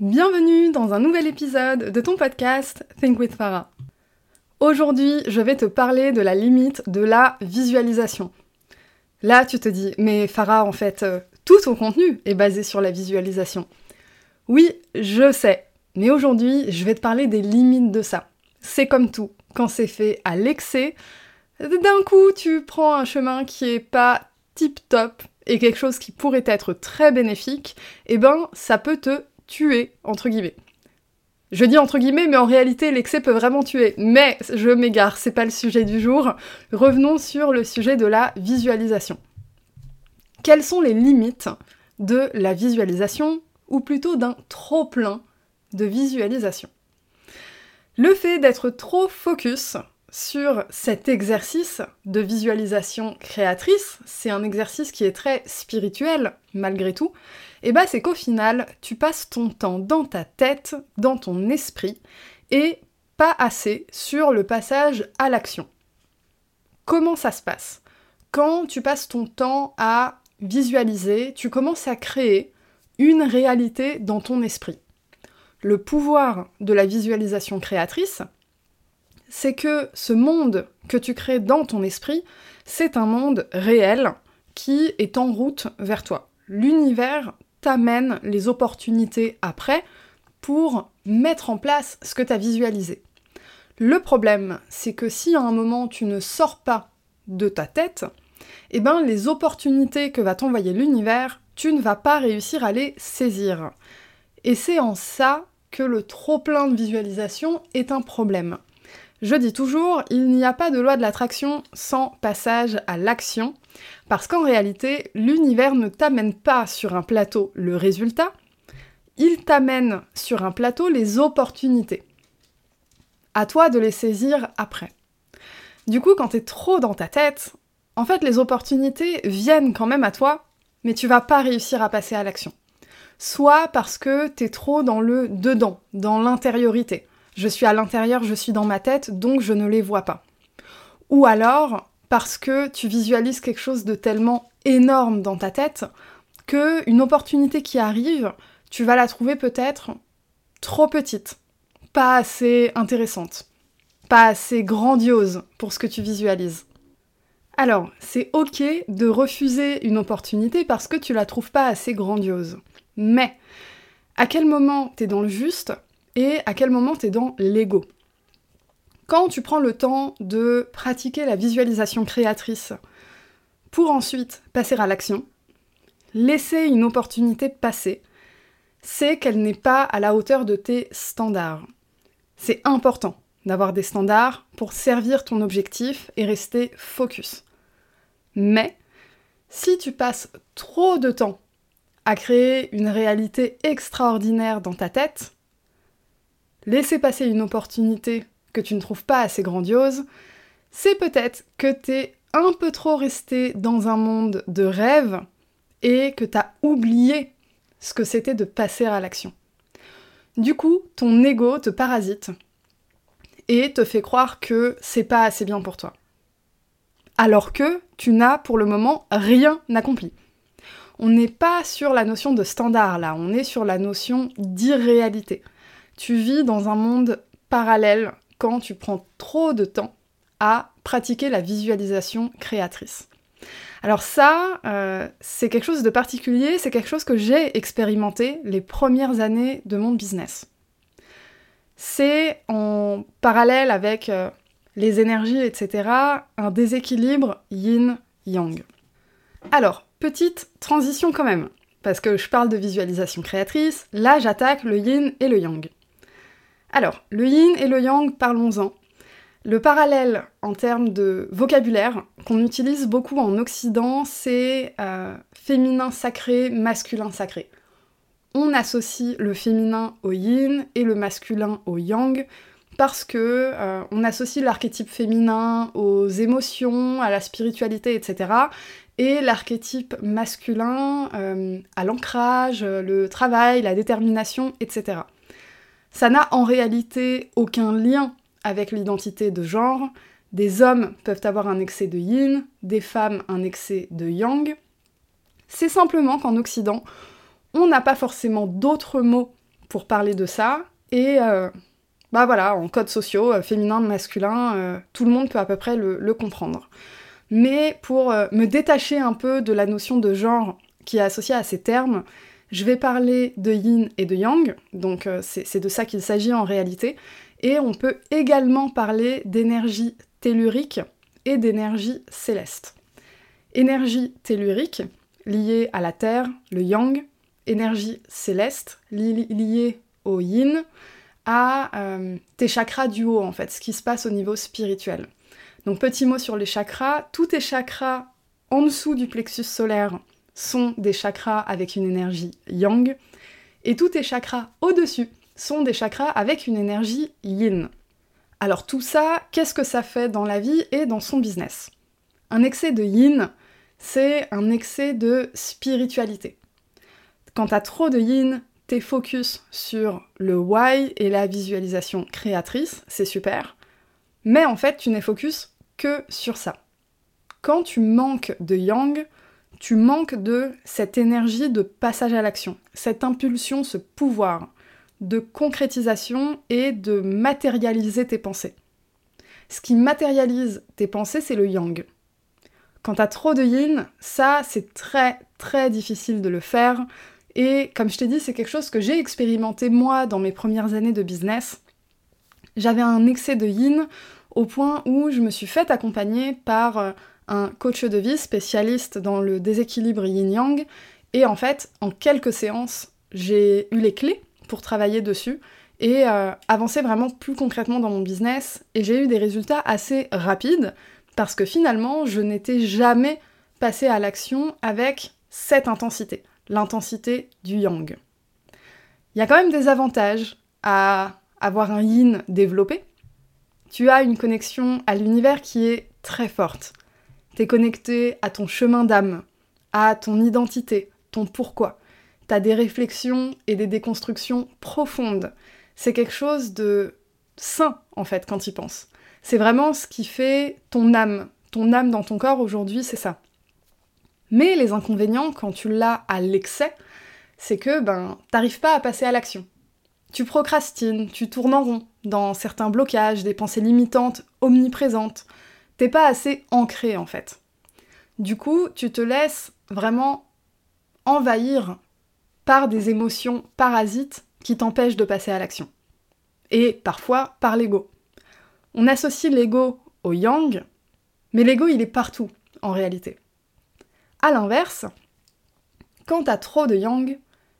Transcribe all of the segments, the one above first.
Bienvenue dans un nouvel épisode de ton podcast Think with Farah. Aujourd'hui, je vais te parler de la limite de la visualisation. Là, tu te dis, mais Farah, en fait, euh, tout ton contenu est basé sur la visualisation. Oui, je sais, mais aujourd'hui, je vais te parler des limites de ça. C'est comme tout, quand c'est fait à l'excès, d'un coup, tu prends un chemin qui est pas tip top et quelque chose qui pourrait être très bénéfique, et eh ben, ça peut te tuer, entre guillemets. Je dis entre guillemets, mais en réalité, l'excès peut vraiment tuer. Mais je m'égare, c'est pas le sujet du jour. Revenons sur le sujet de la visualisation. Quelles sont les limites de la visualisation, ou plutôt d'un trop-plein de visualisation? Le fait d'être trop focus sur cet exercice de visualisation créatrice, c'est un exercice qui est très spirituel malgré tout, et bah c'est qu'au final, tu passes ton temps dans ta tête, dans ton esprit, et pas assez sur le passage à l'action. Comment ça se passe? Quand tu passes ton temps à visualiser, tu commences à créer une réalité dans ton esprit. Le pouvoir de la visualisation créatrice, c'est que ce monde que tu crées dans ton esprit, c'est un monde réel qui est en route vers toi. L'univers t'amène les opportunités après pour mettre en place ce que tu as visualisé. Le problème, c'est que si à un moment tu ne sors pas de ta tête, eh ben les opportunités que va t'envoyer l'univers, tu ne vas pas réussir à les saisir. Et c'est en ça que le trop plein de visualisation est un problème. Je dis toujours, il n'y a pas de loi de l'attraction sans passage à l'action, parce qu'en réalité, l'univers ne t'amène pas sur un plateau le résultat, il t'amène sur un plateau les opportunités. À toi de les saisir après. Du coup, quand t'es trop dans ta tête, en fait, les opportunités viennent quand même à toi, mais tu vas pas réussir à passer à l'action. Soit parce que t'es trop dans le dedans, dans l'intériorité. Je suis à l'intérieur, je suis dans ma tête, donc je ne les vois pas. Ou alors parce que tu visualises quelque chose de tellement énorme dans ta tête que une opportunité qui arrive, tu vas la trouver peut-être trop petite, pas assez intéressante, pas assez grandiose pour ce que tu visualises. Alors, c'est ok de refuser une opportunité parce que tu la trouves pas assez grandiose. Mais, à quel moment t'es dans le juste et à quel moment tu es dans l'ego? Quand tu prends le temps de pratiquer la visualisation créatrice pour ensuite passer à l'action, laisser une opportunité passer, c'est qu'elle n'est pas à la hauteur de tes standards. C'est important d'avoir des standards pour servir ton objectif et rester focus. Mais si tu passes trop de temps à créer une réalité extraordinaire dans ta tête, laisser passer une opportunité que tu ne trouves pas assez grandiose, c'est peut-être que t'es un peu trop resté dans un monde de rêve et que t'as oublié ce que c'était de passer à l'action. Du coup, ton ego te parasite et te fait croire que c'est pas assez bien pour toi. Alors que tu n'as pour le moment rien accompli. On n'est pas sur la notion de standard là, on est sur la notion d'irréalité tu vis dans un monde parallèle quand tu prends trop de temps à pratiquer la visualisation créatrice. Alors ça, euh, c'est quelque chose de particulier, c'est quelque chose que j'ai expérimenté les premières années de mon business. C'est en parallèle avec euh, les énergies, etc., un déséquilibre yin-yang. Alors, petite transition quand même, parce que je parle de visualisation créatrice, là j'attaque le yin et le yang. Alors, le yin et le yang, parlons-en. Le parallèle en termes de vocabulaire qu'on utilise beaucoup en Occident, c'est euh, féminin sacré, masculin sacré. On associe le féminin au yin et le masculin au yang parce que euh, on associe l'archétype féminin aux émotions, à la spiritualité, etc. Et l'archétype masculin euh, à l'ancrage, le travail, la détermination, etc. Ça n'a en réalité aucun lien avec l'identité de genre. Des hommes peuvent avoir un excès de yin, des femmes un excès de yang. C'est simplement qu'en Occident, on n'a pas forcément d'autres mots pour parler de ça, et euh, bah voilà, en codes sociaux, euh, féminin, masculin, euh, tout le monde peut à peu près le, comprendre. Mais pour me détacher un peu de la notion de genre qui est associée à ces termes, je vais parler de yin et de yang, donc c'est de ça qu'il s'agit en réalité, et on peut également parler d'énergie tellurique et d'énergie céleste. Énergie tellurique, liée à la Terre, le yang, énergie céleste, liée au yin, à euh, tes chakras du haut en fait, ce qui se passe au niveau spirituel. Donc petit mot sur les chakras, tous tes chakras en dessous du plexus solaire sont des chakras avec une énergie yang, et tous tes chakras au-dessus sont des chakras avec une énergie yin. Alors tout ça, qu'est-ce que ça fait dans la vie et dans son business? Un excès de yin, c'est un excès de spiritualité. Quand t'as trop de yin, t'es focus sur le why et la visualisation créatrice, c'est super. Mais en fait, tu n'es focus que sur ça. Quand tu manques de yang, tu manques de cette énergie de passage à l'action, cette impulsion, ce pouvoir de concrétisation et de matérialiser tes pensées. Ce qui matérialise tes pensées, c'est le yang. Quand t'as trop de yin, ça, c'est très très difficile de le faire. Et comme je t'ai dit, c'est quelque chose que j'ai expérimenté moi dans mes premières années de business. J'avais un excès de yin au point où je me suis fait accompagner par euh, un coach de vie spécialiste dans le déséquilibre yin-yang. Et en fait, en quelques séances, j'ai eu les clés pour travailler dessus et euh, avancer vraiment plus concrètement dans mon business. Et j'ai eu des résultats assez rapides parce que finalement, je n'étais jamais passée à l'action avec cette intensité l'intensité du yang. Il y a quand même des avantages à avoir un yin développé. Tu as une connexion à l'univers qui est très forte. Tu es connecté à ton chemin d'âme, à ton identité, ton pourquoi. Tu as des réflexions et des déconstructions profondes. C'est quelque chose de sain, en fait, quand y penses. C'est vraiment ce qui fait ton âme. Ton âme dans ton corps aujourd'hui, c'est ça. Mais les inconvénients, quand tu l'as à l'excès, c'est que ben t'arrives pas à passer à l'action. Tu procrastines, tu tournes en rond dans certains blocages, des pensées limitantes omniprésentes. T'es pas assez ancré en fait. Du coup, tu te laisses vraiment envahir par des émotions parasites qui t'empêchent de passer à l'action. Et parfois par l'ego. On associe l'ego au yang, mais l'ego il est partout en réalité. A l'inverse, quand t'as trop de yang,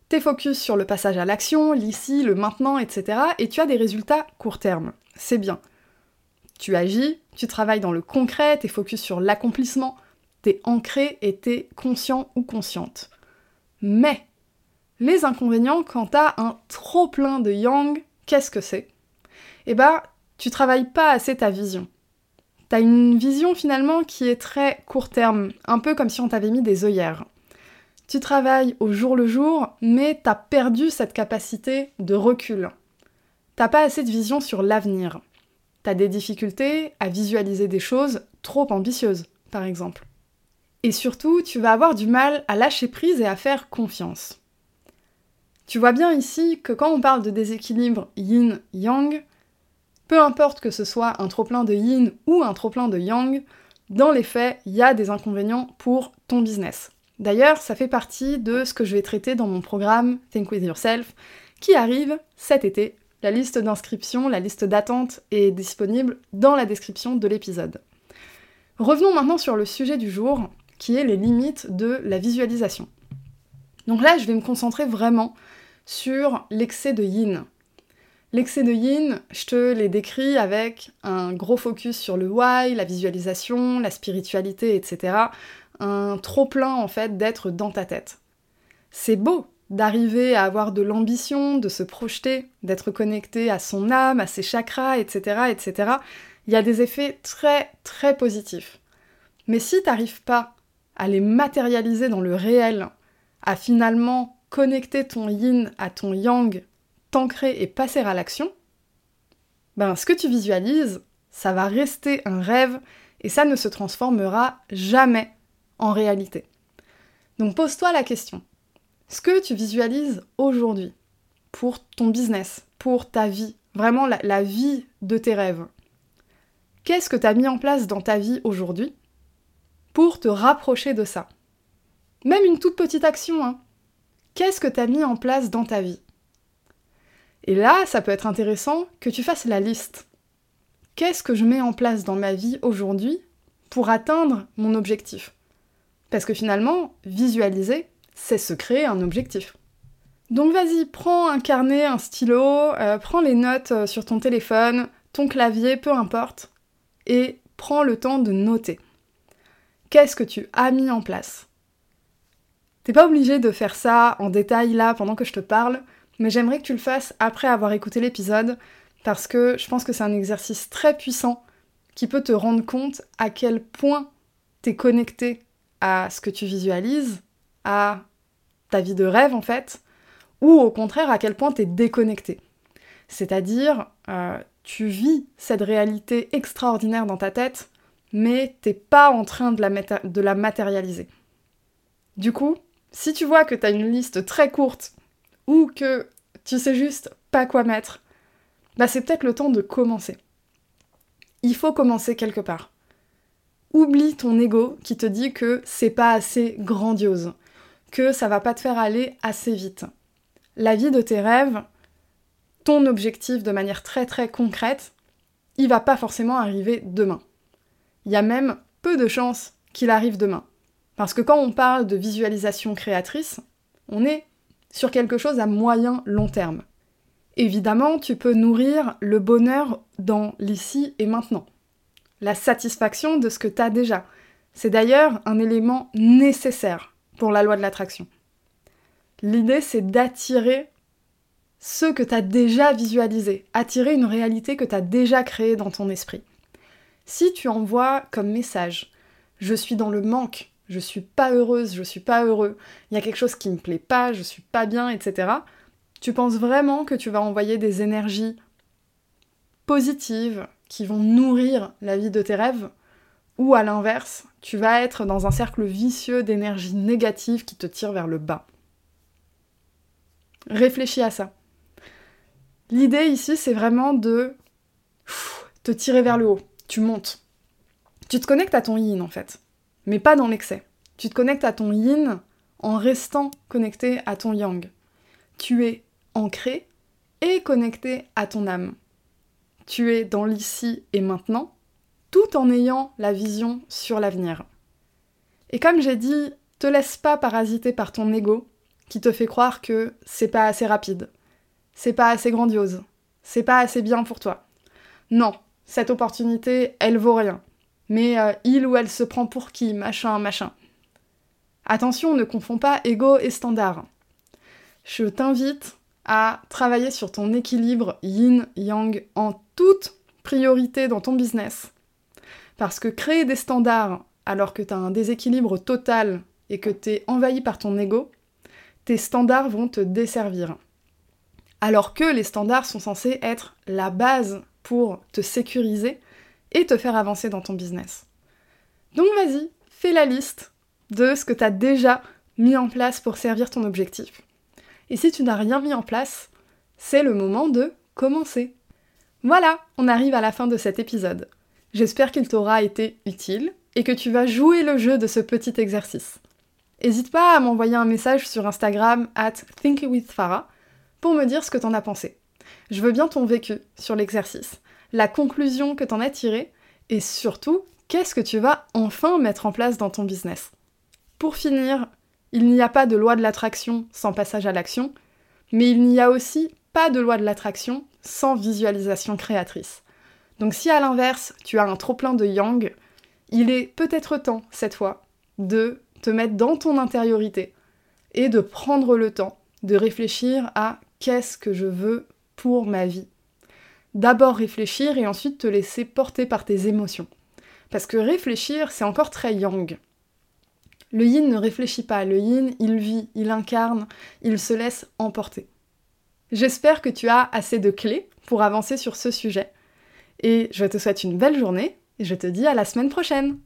t'es focus sur le passage à l'action, l'ici, le maintenant, etc. et tu as des résultats court terme. C'est bien. Tu agis, tu travailles dans le concret, t'es focus sur l'accomplissement, t'es ancré et t'es conscient ou consciente. Mais les inconvénients quand t'as un trop plein de yang, qu'est-ce que c'est? Eh ben, tu travailles pas assez ta vision. T'as une vision finalement qui est très court terme, un peu comme si on t'avait mis des œillères. Tu travailles au jour le jour, mais t'as perdu cette capacité de recul. T'as pas assez de vision sur l'avenir. Des difficultés à visualiser des choses trop ambitieuses, par exemple. Et surtout, tu vas avoir du mal à lâcher prise et à faire confiance. Tu vois bien ici que quand on parle de déséquilibre yin-yang, peu importe que ce soit un trop-plein de yin ou un trop-plein de yang, dans les faits, il y a des inconvénients pour ton business. D'ailleurs, ça fait partie de ce que je vais traiter dans mon programme Think With Yourself, qui arrive cet été. La liste d'inscription, la liste d'attente est disponible dans la description de l'épisode. Revenons maintenant sur le sujet du jour, qui est les limites de la visualisation. Donc là, je vais me concentrer vraiment sur l'excès de yin, L'excès de yin, je te l'ai décrit avec un gros focus sur le why, la visualisation, la spiritualité, etc. Un trop plein en fait d'être dans ta tête. C'est beau d'arriver à avoir de l'ambition, de se projeter, d'être connecté à son âme, à ses chakras, etc., etc. Il y a des effets très très positifs. Mais si t'arrives pas à les matérialiser dans le réel, à finalement connecter ton yin à ton yang t'ancrer et passer à l'action, ben ce que tu visualises, ça va rester un rêve et ça ne se transformera jamais en réalité. Donc pose-toi la question. Ce que tu visualises aujourd'hui, pour ton business, pour ta vie, vraiment la, vie de tes rêves. Qu'est-ce que tu as mis en place dans ta vie aujourd'hui pour te rapprocher de ça? Même une toute petite action, hein. Qu'est-ce que tu as mis en place dans ta vie? Et là, ça peut être intéressant que tu fasses la liste. Qu'est-ce que je mets en place dans ma vie aujourd'hui pour atteindre mon objectif? Parce que finalement, visualiser, c'est se créer un objectif. Donc vas-y, prends un carnet, un stylo, euh, prends les notes euh, sur ton téléphone, ton clavier, peu importe, et prends le temps de noter. Qu'est-ce que tu as mis en place? T'es pas obligé de faire ça en détail là pendant que je te parle, mais j'aimerais que tu le fasses après avoir écouté l'épisode, parce que je pense que c'est un exercice très puissant qui peut te rendre compte à quel point t'es connecté à ce que tu visualises, à ta vie de rêve en fait, ou au contraire à quel point tu es déconnecté. C'est-à-dire, euh, tu vis cette réalité extraordinaire dans ta tête, mais t'es pas en train de la, de la matérialiser. Du coup, si tu vois que tu as une liste très courte ou que tu sais juste pas quoi mettre, bah c'est peut-être le temps de commencer. Il faut commencer quelque part. Oublie ton ego qui te dit que c'est pas assez grandiose, que ça va pas te faire aller assez vite la vie de tes rêves, ton objectif de manière très très concrète, il va pas forcément arriver demain. Il y a même peu de chances qu'il arrive demain. Parce que quand on parle de visualisation créatrice, on est sur quelque chose à moyen long terme. Évidemment, tu peux nourrir le bonheur dans l'ici et maintenant. La satisfaction de ce que tu as déjà. C'est d'ailleurs un élément nécessaire pour la loi de l'attraction. L'idée, c'est d'attirer ce que tu as déjà visualisé, attirer une réalité que tu as déjà créée dans ton esprit. Si tu envoies comme message je suis dans le manque, je suis pas heureuse, je suis pas heureux, il y a quelque chose qui me plaît pas, je suis pas bien, etc. Tu penses vraiment que tu vas envoyer des énergies positives qui vont nourrir la vie de tes rêves? Ou à l'inverse, tu vas être dans un cercle vicieux d'énergie négative qui te tire vers le bas. Réfléchis à ça. L'idée ici, c'est vraiment de te tirer vers le haut. Tu montes. Tu te connectes à ton yin en fait, mais pas dans l'excès. Tu te connectes à ton yin en restant connecté à ton yang. Tu es ancré et connecté à ton âme. Tu es dans l'ici et maintenant, tout en ayant la vision sur l'avenir. Et comme j'ai dit, te laisse pas parasiter par ton ego, qui te fait croire que c'est pas assez rapide, c'est pas assez grandiose, c'est pas assez bien pour toi. Non, cette opportunité, elle vaut rien. Mais euh, il ou elle se prend pour qui, machin, machin. Attention, ne confonds pas ego et standard. Je t'invite à travailler sur ton équilibre yin-yang en toute priorité dans ton business. Parce que créer des standards alors que tu as un déséquilibre total et que tu es envahi par ton ego, tes standards vont te desservir. Alors que les standards sont censés être la base pour te sécuriser et te faire avancer dans ton business. Donc vas-y, fais la liste de ce que tu as déjà mis en place pour servir ton objectif. Et si tu n'as rien mis en place, c'est le moment de commencer. Voilà, on arrive à la fin de cet épisode. J'espère qu'il t'aura été utile et que tu vas jouer le jeu de ce petit exercice. N'hésite pas à m'envoyer un message sur Instagram at thinkingwithfarah pour me dire ce que t'en as pensé. Je veux bien ton vécu sur l'exercice, la conclusion que t'en as tirée et surtout, qu'est-ce que tu vas enfin mettre en place dans ton business. Pour finir, il n'y a pas de loi de l'attraction sans passage à l'action, mais il n'y a aussi pas de loi de l'attraction sans visualisation créatrice. Donc si à l'inverse, tu as un trop-plein de yang, il est peut-être temps, cette fois, de te mettre dans ton intériorité et de prendre le temps de réfléchir à qu'est-ce que je veux pour ma vie. D'abord réfléchir et ensuite te laisser porter par tes émotions. Parce que réfléchir, c'est encore très yang. Le yin ne réfléchit pas, le yin, il vit, il incarne, il se laisse emporter. J'espère que tu as assez de clés pour avancer sur ce sujet. Et je te souhaite une belle journée et je te dis à la semaine prochaine